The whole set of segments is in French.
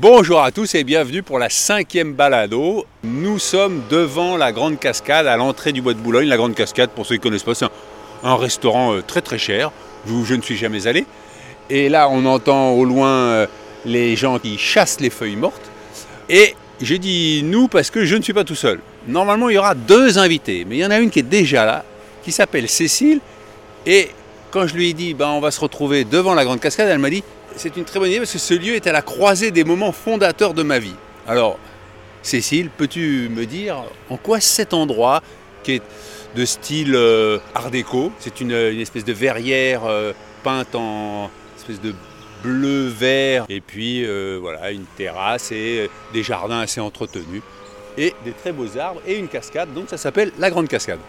Bonjour à tous et bienvenue pour la cinquième balado. Nous sommes devant la Grande Cascade, à l'entrée du Bois de Boulogne. La Grande Cascade, pour ceux qui ne connaissent pas, c'est un, restaurant euh, très très cher, où je ne suis jamais allé. Et là, on entend au loin euh, les gens qui chassent les feuilles mortes. Et j'ai dit nous parce que je ne suis pas tout seul. Normalement, il y aura deux invités, mais il y en a une qui est déjà là, qui s'appelle Cécile. Et quand je lui ai dit, ben, on va se retrouver devant la Grande Cascade, elle m'a dit, c'est une très bonne idée parce que ce lieu est à la croisée des moments fondateurs de ma vie. Alors, Cécile, peux-tu me dire en quoi cet endroit, qui est de style euh, art déco, c'est une, espèce de verrière euh, peinte en espèce de bleu vert, et puis euh, voilà, une terrasse et des jardins assez entretenus, et des très beaux arbres et une cascade, donc ça s'appelle la Grande Cascade.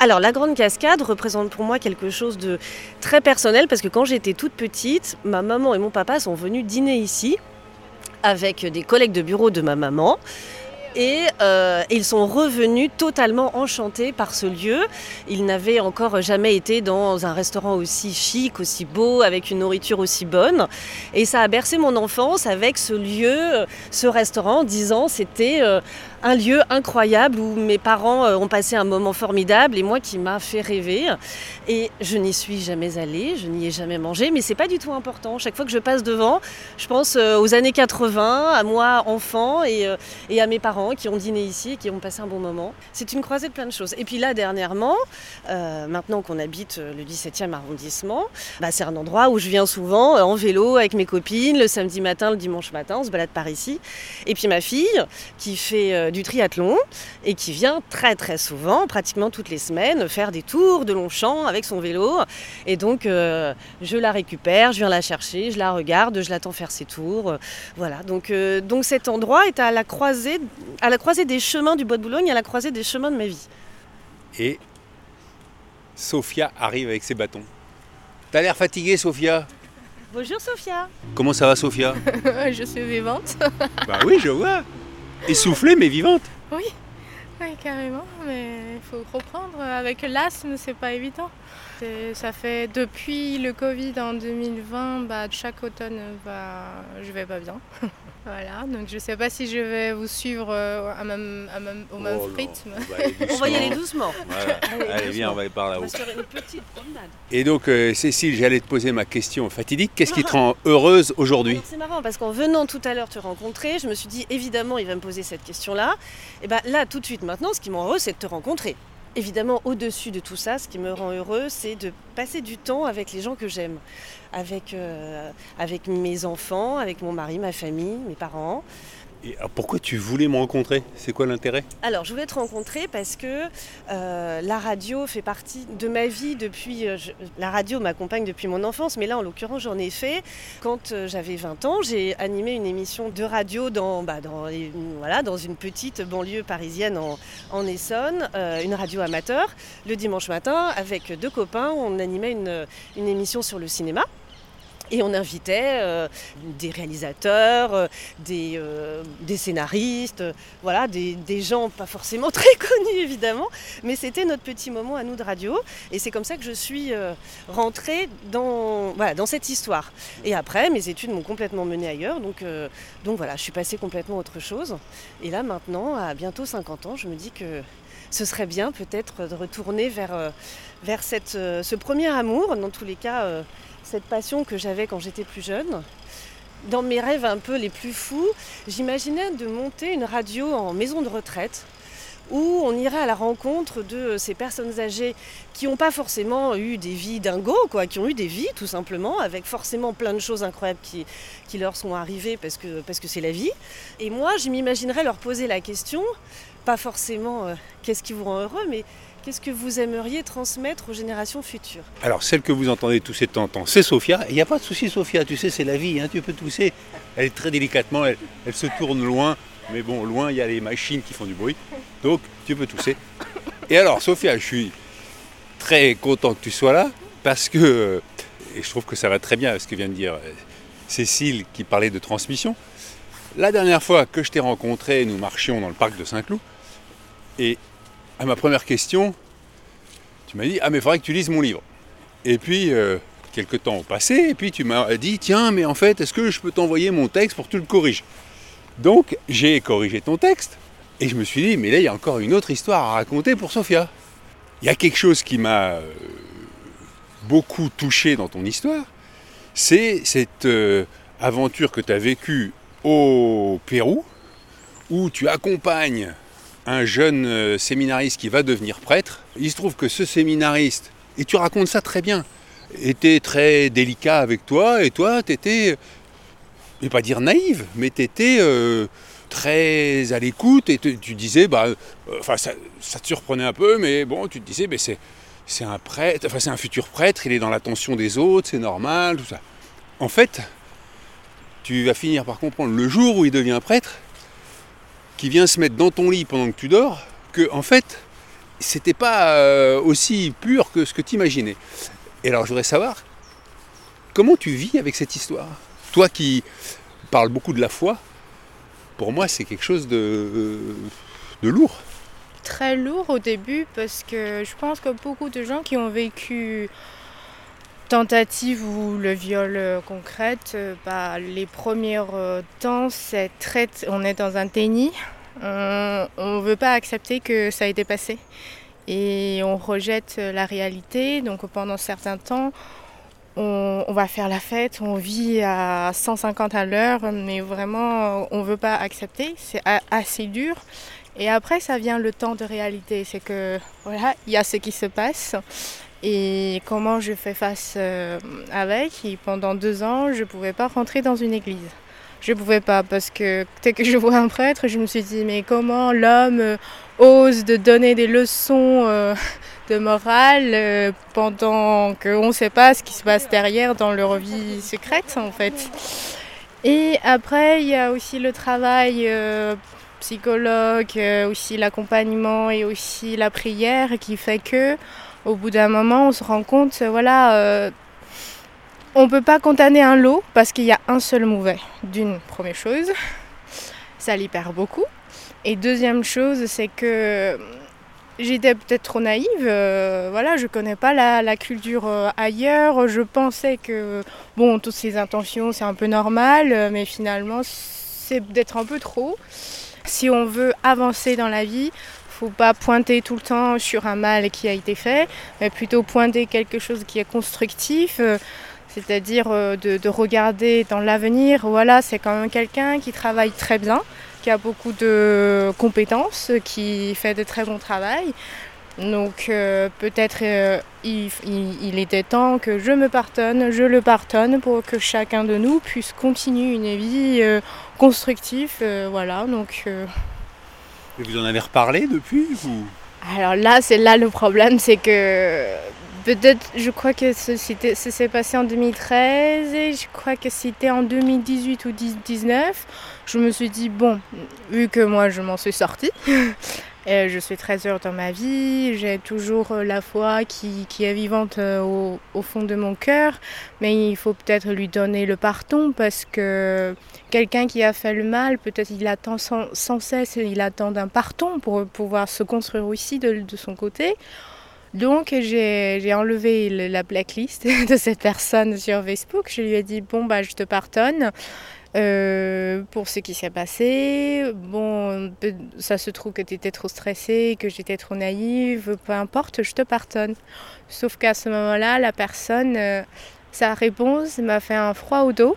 Alors la grande cascade représente pour moi quelque chose de très personnel parce que quand j'étais toute petite, ma maman et mon papa sont venus dîner ici avec des collègues de bureau de ma maman. Et euh, ils sont revenus totalement enchantés par ce lieu. Ils n'avaient encore jamais été dans un restaurant aussi chic, aussi beau, avec une nourriture aussi bonne. Et ça a bercé mon enfance avec ce lieu, ce restaurant, en disant c'était euh, un lieu incroyable où mes parents euh, ont passé un moment formidable et moi qui m'a fait rêver. Et je n'y suis jamais allée, je n'y ai jamais mangé, mais c'est pas du tout important. Chaque fois que je passe devant, je pense euh, aux années 80, à moi enfant et, euh, et à mes parents qui ont dîné ici et qui ont passé un bon moment. C'est une croisée de plein de choses. Et puis là, dernièrement, maintenant qu'on habite le 17e arrondissement, bah, c'est un endroit où je viens souvent en vélo avec mes copines, le samedi matin, le dimanche matin, on se balade par ici. Et puis ma fille, qui fait euh, du triathlon et qui vient très très souvent, pratiquement toutes les semaines, faire des tours de Longchamp avec son vélo. Et donc euh, je la récupère, je viens la chercher, je la regarde, je l'attends faire ses tours. Euh, Voilà, donc, euh, donc cet endroit est à la, croisée, à la croisée des chemins du Bois de Boulogne, à la croisée des chemins de ma vie. Et Sophia arrive avec ses bâtons. T'as l'air fatiguée, Sophia? Bonjour Sophia Comment ça va, Sophia? Je suis vivante. Bah oui, je vois. Essoufflée, mais vivante. Oui, oui, carrément. Mais il faut reprendre. Avec l'asthme, c'est pas évident. C'est- Ça fait depuis le Covid en 2020, bah, chaque automne, bah, je vais pas bien. voilà, donc je sais pas si je vais vous suivre euh, à même, à même- au même Oh rythme. on va aller On va y aller doucement. Voilà. Allez, Allez, viens, on va aller par On là-haut. va se faire une petite promenade. Et donc, euh, Cécile, j'allais te poser ma question fatidique. Qu'est-ce qui te rend heureuse aujourd'hui? Alors, C'est marrant parce qu'en venant tout à l'heure te rencontrer, je me suis dit évidemment il va me poser cette question-là. Et ben là tout de suite maintenant, ce qui me rend heureux, c'est de te rencontrer. Évidemment, au-dessus de tout ça, ce qui me rend heureux, c'est de passer du temps avec les gens que j'aime, avec, euh, mes enfants, avec mon mari, ma famille, mes parents. Alors, Pourquoi tu voulais me rencontrer? C'est quoi l'intérêt? Alors, je voulais te rencontrer parce que euh, la radio fait partie de ma vie depuis. euh, la radio m'accompagne depuis mon enfance, mais là, en l'occurrence, j'en ai fait. Quand euh, j'avais 20 ans, j'ai animé une émission de radio dans, bah, voilà, dans une petite banlieue parisienne en, Essonne, euh, une radio amateur. Le dimanche matin, avec deux copains, on animait une émission sur le cinéma. Et on invitait euh, des réalisateurs, euh, des, euh, des scénaristes, voilà, des, gens pas forcément très connus évidemment, mais c'était notre petit moment à nous de radio. Et c'est comme ça que je suis rentrée dans, voilà, dans cette histoire. Et après, mes études m'ont complètement menée ailleurs, donc, donc voilà, je suis passée complètement à autre chose. Et là maintenant, à bientôt 50 ans, je me dis que ce serait bien peut-être de retourner vers, vers cette, ce premier amour, dans tous les cas, cette passion que j'avais quand j'étais plus jeune. Dans mes rêves un peu les plus fous, j'imaginais de monter une radio en maison de retraite où on irait à la rencontre de ces personnes âgées qui n'ont pas forcément eu des vies dingos, quoi, qui ont eu des vies tout simplement, avec forcément plein de choses incroyables qui, leur sont arrivées parce que parce que c'est la vie. Et moi, je m'imaginerais leur poser la question, pas forcément euh, qu'est-ce qui vous rend heureux, mais Qu'est-ce que vous aimeriez transmettre aux générations futures Alors, celle que vous entendez tousser de temps c'est Sophia. Il n'y a pas de souci, Sophia, tu sais, c'est la vie, hein, tu peux tousser. Elle est très délicatement, elle, elle se tourne loin, mais bon, loin, il y a les machines qui font du bruit. Donc, tu peux tousser. Et alors, Sophia, je suis très content que tu sois là, parce que, et je trouve que ça va très bien, ce que vient de dire euh, Cécile qui parlait de transmission. La dernière fois que je t'ai rencontré, nous marchions dans le parc de Saint-Cloud, et à ma première question, tu m'as dit Ah, mais il faudrait que tu lises mon livre. Et puis, euh, quelques temps ont passé, et puis tu m'as dit Tiens, mais en fait, est-ce que je peux t'envoyer mon texte pour que tu le corriges? Donc, j'ai corrigé ton texte, et je me suis dit Mais là, il y a encore une autre histoire à raconter pour Sophia. Il y a quelque chose qui m'a euh, beaucoup touché dans ton histoire, c'est cette euh, aventure que tu as vécue au Pérou, où tu accompagnes un jeune euh, séminariste qui va devenir prêtre. Il se trouve que ce séminariste, et tu racontes ça très bien, était très délicat avec toi, et toi, tu étais, je vais pas dire naïve, mais tu étais très à l'écoute, et tu, disais, bah, euh, enfin, ça, te surprenait un peu, mais bon, tu te disais, c'est, un prêtre, c'est un futur prêtre, il est dans l'attention des autres, c'est normal, tout ça. En fait, tu vas finir par comprendre le jour où il devient prêtre, qui vient se mettre dans ton lit pendant que tu dors, que en fait, c'était pas euh, aussi pur que ce que tu imaginais. Et alors, je voudrais savoir comment tu vis avec cette histoire? Toi qui parles beaucoup de la foi, pour moi, c'est quelque chose de, de lourd. Très lourd au début parce que je pense que beaucoup de gens qui ont vécu tentative ou le viol euh, concrète, euh, bah, les premiers euh, temps, c'est on est dans un déni. On ne veut pas accepter que ça a été passé. Et on rejette la réalité. Donc pendant certains temps, on, on va faire la fête, on vit à 150 à l'heure, mais vraiment, on ne veut pas accepter. C'est assez dur. Et après, ça vient le temps de réalité. C'est que, voilà, il y a ce qui se passe et comment je fais face euh, avec. Pendant deux ans, je ne pouvais pas rentrer dans une église. Je ne pouvais pas parce que dès que je vois un prêtre, je me suis dit mais comment l'homme euh, ose de donner des leçons euh, de morale euh, pendant qu'on ne sait pas ce qui se passe derrière dans leur vie secrète en fait. Et après, il y a aussi le travail psychologue, aussi l'accompagnement et aussi la prière qui fait que au bout d'un moment, on se rend compte, euh, voilà, euh, on ne peut pas condamner un lot parce qu'il y a un seul mauvais. D'une première chose, ça libère beaucoup. Et deuxième chose, c'est que j'étais peut-être trop naïve. euh, voilà, je connais pas la, culture euh, ailleurs. Je pensais que, bon, toutes ces intentions, c'est un peu normal, euh, mais finalement, c'est d'être un peu trop. Si on veut avancer dans la vie, faut pas pointer tout le temps sur un mal qui a été fait, mais plutôt pointer quelque chose qui est constructif. euh, c'est-à-dire euh, de, de regarder dans l'avenir, voilà, c'est quand même quelqu'un qui travaille très bien, qui a beaucoup de compétences, qui fait de très bon travail. Donc euh, peut-être il, était temps que je me pardonne, je le pardonne pour que chacun de nous puisse continuer une vie constructive. voilà, donc Et vous en avez reparlé depuis alors là, c'est là le problème, c'est que peut-être, je crois que ça s'est passé en 2013 et je crois que c'était en 2018 ou 2019. Je me suis dit, bon, vu que moi je m'en suis sortie, je suis très heureuse dans ma vie, j'ai toujours euh, la foi qui, est vivante euh, au, fond de mon cœur, mais il faut peut-être lui donner le pardon parce que quelqu'un qui a fait le mal, peut-être il attend sans, cesse, il attend un pardon pour pouvoir se construire aussi de, son côté. Donc j'ai enlevé le- la blacklist de cette personne sur Facebook. Je lui ai dit bon bah je te pardonne euh, pour ce qui s'est passé. Bon ça se trouve que tu étais trop stressée, que j'étais trop naïve, peu importe, je te pardonne. Sauf qu'à ce moment-là, la personne, euh, sa réponse m'a fait un froid au dos.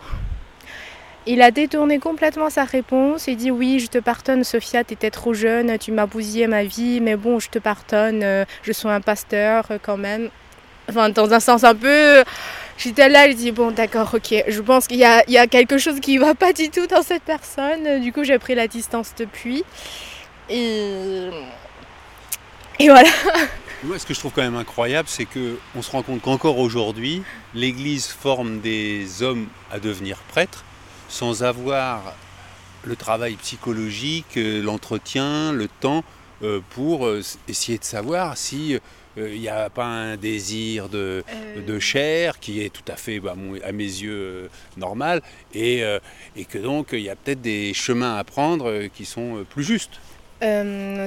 Il a détourné complètement sa réponse. Il dit oui, je te pardonne, Sophia, tu étais trop jeune, tu m'as bousillé ma vie, mais bon, je te pardonne, euh, je suis un pasteur quand même. Enfin, dans un sens un peu. J'étais là, je dis bon, d'accord, ok. Je pense qu'il y a, quelque chose qui va pas du tout dans cette personne. Du coup, j'ai pris la distance depuis. Et. Et voilà. Moi, ce que je trouve quand même incroyable, c'est qu'on se rend compte qu'encore aujourd'hui, l'Église forme des hommes à devenir prêtres sans avoir le travail psychologique, euh, l'entretien, le temps pour euh, essayer de savoir si il n'y a pas un désir de, de, chair qui est tout à fait, bah, à mes yeux, normal, et, et, que donc il y a peut-être des chemins à prendre qui sont plus justes.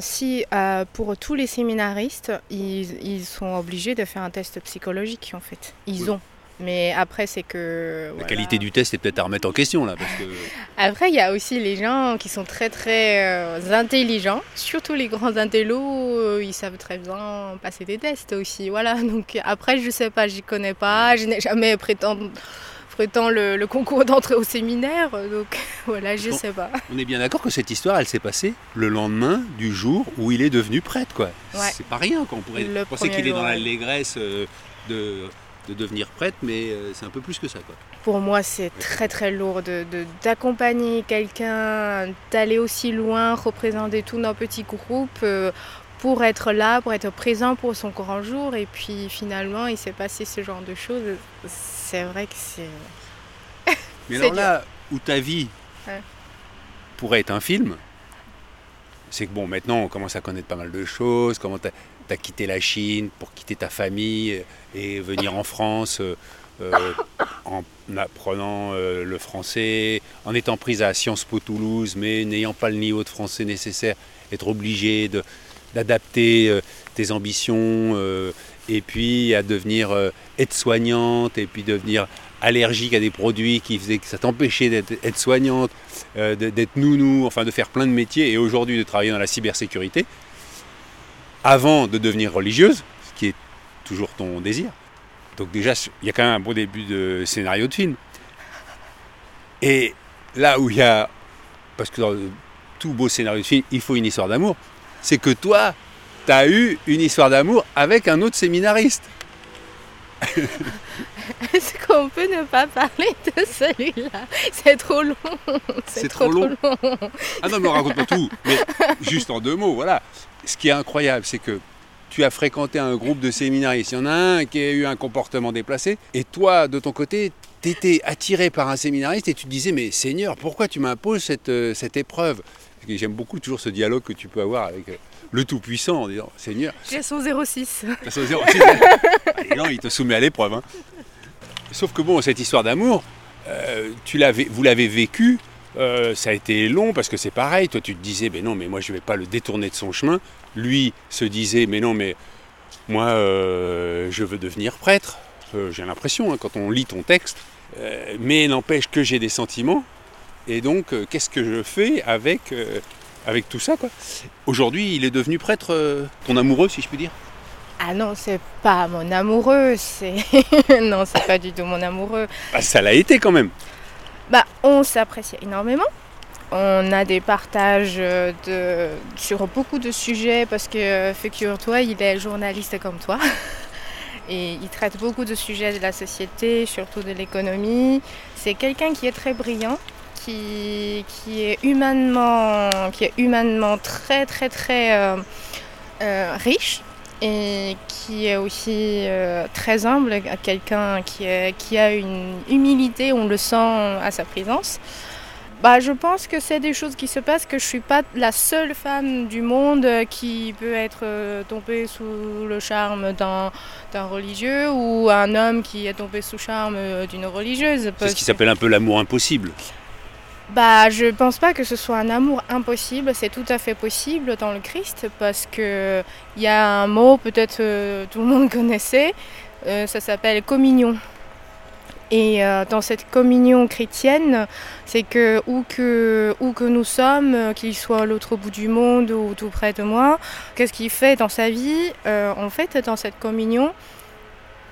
si pour tous les séminaristes, ils, ils, sont obligés de faire un test psychologique en fait. Ils ont. Mais après, c'est que. La qualité du test est peut-être à remettre en question là. Parce que... Après, il y a aussi les gens qui sont très très euh, intelligents, surtout les grands intellos, euh, ils savent très bien passer des tests aussi. Voilà, donc après, je sais pas, j'y connais pas, je n'ai jamais prétendu prétend le, le, concours d'entrée au séminaire, donc voilà, je sais pas. On est bien d'accord que cette histoire, elle s'est passée le lendemain du jour où il est devenu prêtre, quoi. C'est pas rien, qu'on pourrait penser qu'il est dans l'allégresse euh, de de devenir prêtre, mais euh, c'est un peu plus que ça. Quoi. Pour moi, c'est très très lourd d'accompagner de, quelqu'un, d'aller aussi loin, représenter tous nos petits groupes euh, pour être là, pour être présent pour son grand jour. Et puis finalement, il s'est passé ce genre de choses. C'est vrai que c'est. mais alors là, où ta vie pourrait être un film, c'est que bon, maintenant on commence à connaître pas mal de choses, comment tu as, quitté la Chine pour quitter ta famille et venir en France euh, euh, en apprenant euh, le français, en étant prise à Sciences Po Toulouse, mais n'ayant pas le niveau de français nécessaire, être obligé d'adapter tes ambitions et puis à devenir aide-soignante et puis devenir allergique à des produits qui faisaient que ça t'empêchait d'être soignante, euh, d'être nounou, enfin de faire plein de métiers et aujourd'hui de travailler dans la cybersécurité, avant de devenir religieuse, ce qui est toujours ton désir. Donc déjà, il y a quand même un bon début de scénario de film. Et là où il y a, parce que dans tout beau scénario de film, il faut une histoire d'amour, c'est que toi, tu as eu une histoire d'amour avec un autre séminariste. Est-ce qu'on peut ne pas parler de celui-là? C'est trop long. C'est trop, long. Ah non, mais raconte pas tout. Mais juste en deux mots, voilà. Ce qui est incroyable, c'est que tu as fréquenté un groupe de séminaristes. Il y en a un qui a eu un comportement déplacé. Et toi, de ton côté, tu étais attiré par un séminariste et tu te disais, mais Seigneur, pourquoi tu m'imposes cette, euh, cette épreuve? J'aime beaucoup toujours ce dialogue que tu peux avoir avec euh, le Tout-Puissant en disant Seigneur. J'ai son 06. Son 06. non, il te soumet à l'épreuve. Hein. Sauf que bon, cette histoire d'amour, euh, vous l'avez vécu, euh, ça a été long parce que c'est pareil. Toi, tu te disais, mais non, mais moi, je ne vais pas le détourner de son chemin. Lui se disait, mais non, mais moi, euh, je veux devenir prêtre. j'ai l'impression, hein, quand on lit ton texte. mais n'empêche que j'ai des sentiments. Et donc, qu'est-ce que je fais avec, avec tout ça Aujourd'hui, il est devenu prêtre, ton amoureux, si je puis dire ah non, c'est pas mon amoureux, c'est. non, c'est pas du tout mon amoureux. Bah, ça l'a été quand même. Bah, on s'apprécie énormément. On a des partages de... sur beaucoup de sujets parce que, figure-toi, il est journaliste comme toi. Et il traite beaucoup de sujets de la société, surtout de l'économie. C'est quelqu'un qui est très brillant, qui, qui, est humainement, qui est humainement très, très, très euh, euh, riche et qui est aussi euh, très humble, quelqu'un qui, qui, a une humilité, on le sent à sa présence. Bah, je pense que c'est des choses qui se passent, que je ne suis pas la seule femme du monde qui peut être tombée sous le charme d'un religieux ou un homme qui est tombé sous le charme d'une religieuse. C'est ce qui s'appelle un peu l'amour impossible. Bah, je pense pas que ce soit un amour impossible, c'est tout à fait possible dans le Christ parce que il y a un mot peut-être euh, tout le monde connaissait, euh, ça s'appelle communion. Et euh, dans cette communion chrétienne, c'est que où, que où que nous sommes, qu'il soit à l'autre bout du monde ou tout près de moi, qu'est-ce qu'il fait dans sa vie? En fait, dans cette communion,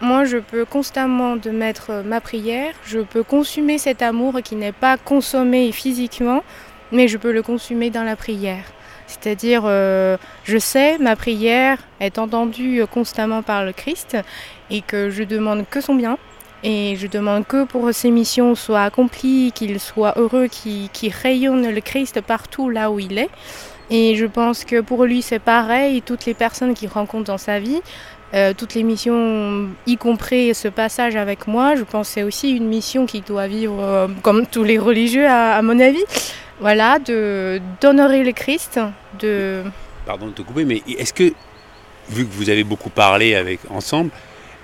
moi, je peux constamment de mettre euh, ma prière, je peux consommer cet amour qui n'est pas consommé physiquement, mais je peux le consommer dans la prière. C'est-à-dire, euh, je sais, ma prière est entendue constamment par le Christ et que je demande que son bien. Et je demande que pour ces missions soient accomplies, qu'il soit heureux, qu'il rayonne le Christ partout là où il est. Et je pense que pour lui, c'est pareil. Toutes les personnes qu'il rencontre dans sa vie, euh, toutes les missions, y compris ce passage avec moi, je pense que c'est aussi une mission qu'il doit vivre euh, comme tous les religieux, à, mon avis. Voilà, d'honorer le Christ, de. Pardon de te couper, mais est-ce que, vu que vous avez beaucoup parlé avec ensemble,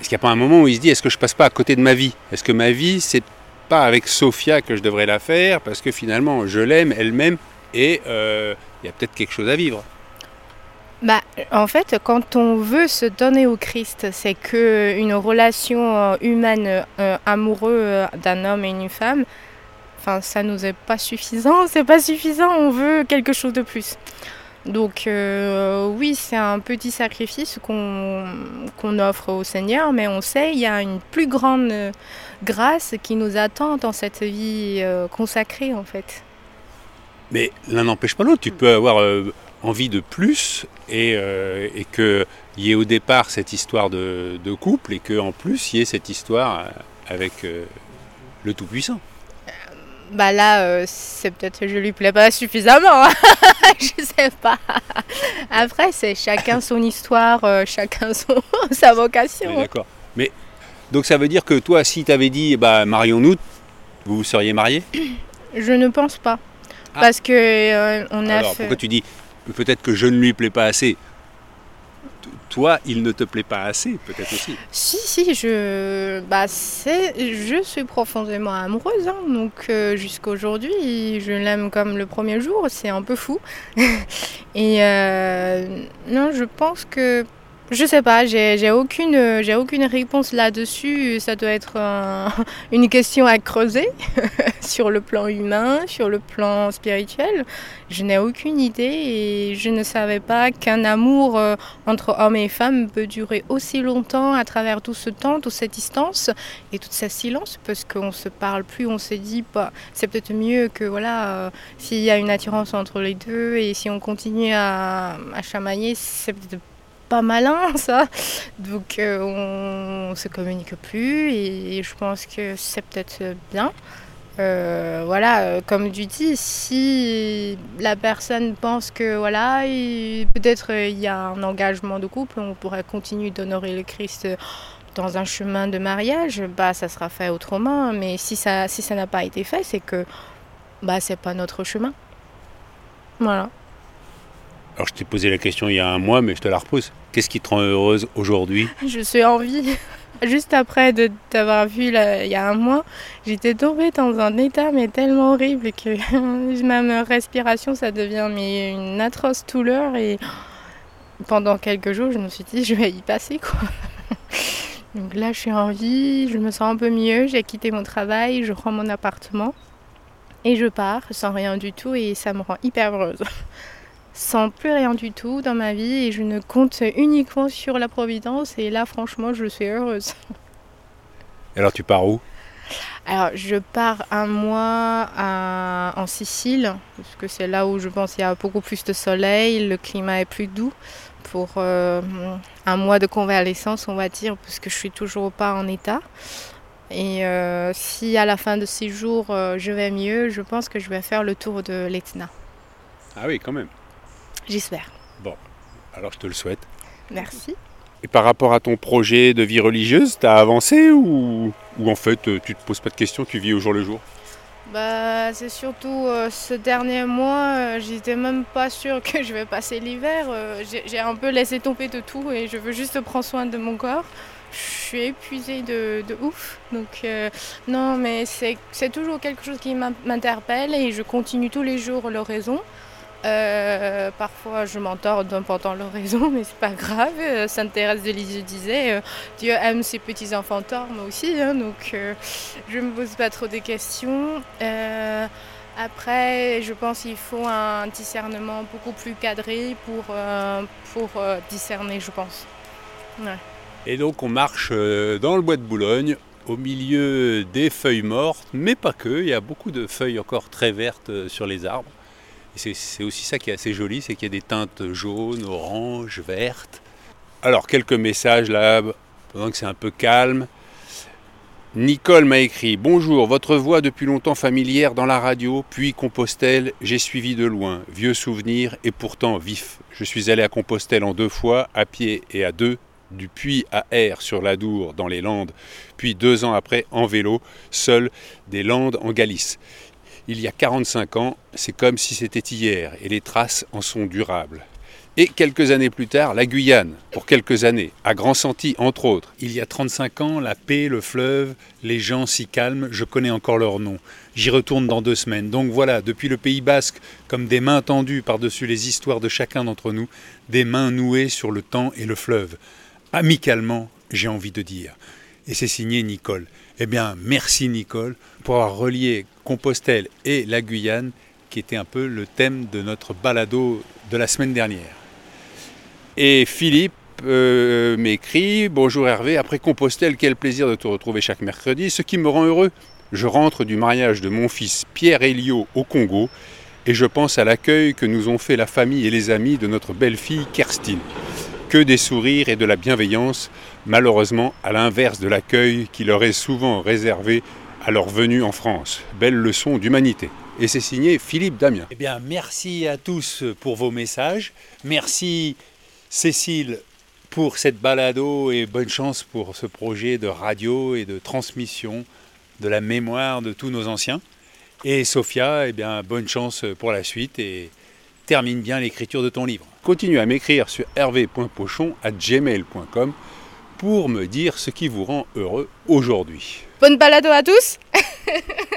est-ce qu'il n'y a pas un moment où il se dit est-ce que je passe pas à côté de ma vie? Est-ce que ma vie, c'est pas avec Sophia que je devrais la faire parce que finalement je l'aime, elle m'aime et euh, il y a peut-être quelque chose à vivre bah, en fait, quand on veut se donner au Christ, c'est que une relation euh, humaine euh, amoureuse euh, d'un homme et une femme, enfin, ça nous est pas suffisant. C'est pas suffisant. On veut quelque chose de plus. Donc oui, c'est un petit sacrifice qu'on qu'on offre au Seigneur, mais on sait il y a une plus grande grâce qui nous attend dans cette vie consacrée en fait. Mais l'un n'empêche pas l'autre. Tu peux avoir euh, envie de plus et, euh, et qu'il y ait au départ cette histoire de, de couple et qu'en plus il y ait cette histoire euh, avec euh, le Tout-Puissant. Bah là, c'est peut-être que je lui plais pas suffisamment. hein. je sais pas. Après, c'est chacun son histoire, chacun son, sa On vocation. d'accord. Mais donc ça veut dire que toi, si tu avais dit bah, marions-nous, vous vous seriez mariés? Je ne pense pas. Ah. Parce que euh, on a Alors fait. pourquoi tu dis peut-être que je ne lui plais pas assez? T- Toi, il ne te plaît pas assez, peut-être aussi. Si, si, je, bah, je suis profondément amoureuse, hein, donc euh, jusqu'à aujourd'hui, je l'aime comme le premier jour, c'est un peu fou. Et euh, non, je pense que, je sais pas, j'ai, aucune, j'ai aucune réponse là-dessus. Ça doit être un- une question à creuser sur le plan humain, sur le plan spirituel. Je n'ai aucune idée et je ne savais pas qu'un amour euh, entre hommes et femmes peut durer aussi longtemps à travers tout ce temps, toute cette distance et tout ce silence parce qu'on se parle plus, on se dit bah, c'est peut-être mieux que voilà euh, s'il y a une attirance entre les deux et si on continue à, à chamailler, c'est peut-être pas malin ça. Donc euh, on, se communique plus et je pense que c'est peut-être bien. Euh, voilà, euh, comme tu dis, si la personne pense que voilà, il- peut-être il y a un engagement de couple, on pourrait continuer d'honorer le Christ dans un chemin de mariage, bah ça sera fait autrement. Mais si ça, si ça n'a pas été fait, c'est que bah c'est pas notre chemin. Voilà. Alors je t'ai posé la question il y a un mois, mais je te la repose. Qu'est-ce qui te rend heureuse aujourd'hui? Je suis en vie. Juste après de t'avoir vu il y a un mois, j'étais tombée dans un état mais tellement horrible que même respiration ça devient une atroce douleur et pendant quelques jours je me suis dit je vais y passer quoi. Donc là je suis en vie, je me sens un peu mieux, j'ai quitté mon travail, je rends mon appartement et je pars sans rien du tout et ça me rend hyper heureuse sans plus rien du tout dans ma vie et je ne compte uniquement sur la providence et là franchement je suis heureuse. Alors tu pars où? Alors je pars un mois à- en Sicile parce que c'est là où je pense qu'il y a beaucoup plus de soleil, le climat est plus doux pour euh, un mois de convalescence on va dire parce que je suis toujours pas en état. Et euh, si à la fin de ces jours euh, je vais mieux, je pense que je vais faire le tour de l'Etna. Ah oui, quand même. J'espère. Alors je te le souhaite. Merci. Et par rapport à ton projet de vie religieuse, t'as avancé ou, ou en fait euh, tu te poses pas de questions, tu vis au jour le jour? Bah, c'est surtout euh, ce dernier mois, euh, j'étais même pas sûre que je vais passer l'hiver. euh, j'ai un peu laissé tomber de tout et je veux juste prendre soin de mon corps. Je suis épuisée de, de ouf. Donc, euh, non, mais c'est c'est toujours quelque chose qui m'in- m'interpelle et je continue tous les jours l'oraison. Euh, parfois, je m'entorde pendant l'oraison, mais c'est pas grave. Euh, Sainte Thérèse de Lisieux disait euh, Dieu aime ses petits enfants torts, moi aussi. hein, donc, euh, je me pose pas trop de questions. Après, je pense qu'il faut un discernement beaucoup plus cadré pour, pour discerner, je pense. Et donc on marche dans le bois de Boulogne, au milieu des feuilles mortes, mais pas que, il y a beaucoup de feuilles encore très vertes sur les arbres. Et c'est- aussi ça qui est assez joli, c'est qu'il y a des teintes jaunes, oranges, vertes. Alors quelques messages là, pendant que c'est un peu calme. Nicole m'a écrit Bonjour, votre voix depuis longtemps familière dans la radio, puis Compostelle, j'ai suivi de loin, vieux souvenirs et pourtant vif. Je suis allé à Compostelle en deux fois, à pied et à deux, du Puy à Air sur l'Adour dans les Landes, puis deux ans après en vélo, seul des Landes en Galice. Il y a 45 ans, c'est comme si c'était hier et les traces en sont durables. Et quelques années plus tard, la Guyane, pour quelques années, à Grand Santi entre autres. Il y a 35 ans, la paix, le fleuve, les gens si calmes, je connais encore leur nom. J'y retourne dans deux semaines. Donc voilà, depuis le Pays basque, comme des mains tendues par-dessus les histoires de chacun d'entre nous, des mains nouées sur le temps et le fleuve amicalement, j'ai envie de dire. Et c'est signé Nicole. Eh bien, merci Nicole pour avoir relié Compostelle et la Guyane, qui était un peu le thème de notre balado de la semaine dernière. Et Philippe euh, m'écrit Bonjour Hervé, après Compostelle, quel plaisir de te retrouver chaque mercredi. Ce qui me rend heureux, je rentre du mariage de mon fils Pierre Elio au Congo et je pense à l'accueil que nous ont fait la famille et les amis de notre belle-fille Kerstine que des sourires et de la bienveillance, malheureusement à l'inverse de l'accueil qui leur est souvent réservé à leur venue en France. Belle leçon d'humanité. Et c'est signé Philippe Damien. Eh bien, merci à tous pour vos messages. Merci Cécile pour cette balado et bonne chance pour ce projet de radio et de transmission de la mémoire de tous nos anciens. Et Sophia, eh bien, bonne chance pour la suite et termine bien l'écriture de ton livre. Continue à m'écrire sur hervé.pochon@gmail.com pour me dire ce qui vous rend heureux aujourd'hui. Bonne balado à tous